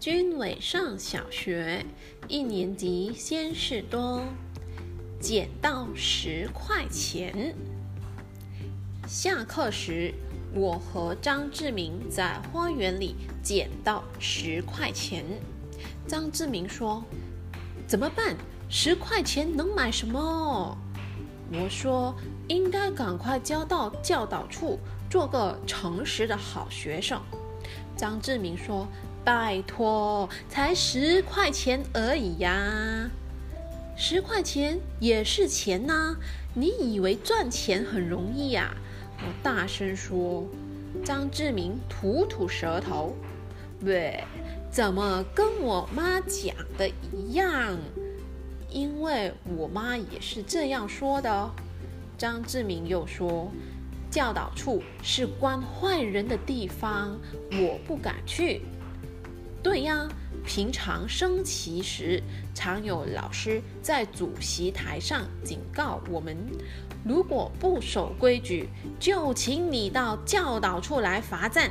军伟上小学一年级，先是多，捡到十块钱。下课时，我和张志明在花园里捡到十块钱。张志明说：“怎么办？十块钱能买什么？”我说：“应该赶快交到教导处，做个诚实的好学生。”张志明说。拜托，才十块钱而已呀！十块钱也是钱呐，你以为赚钱很容易呀？我大声说。张志明吐吐舌头，喂，怎么跟我妈讲的一样？因为我妈也是这样说的。张志明又说，教导处是关坏人的地方，我不敢去。对呀，平常升旗时，常有老师在主席台上警告我们：如果不守规矩，就请你到教导处来罚站。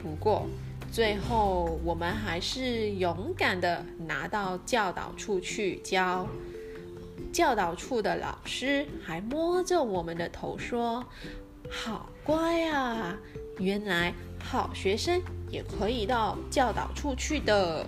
不过，最后我们还是勇敢的拿到教导处去教。教导处的老师还摸着我们的头说：“好乖啊，原来好学生。”也可以到教导处去的。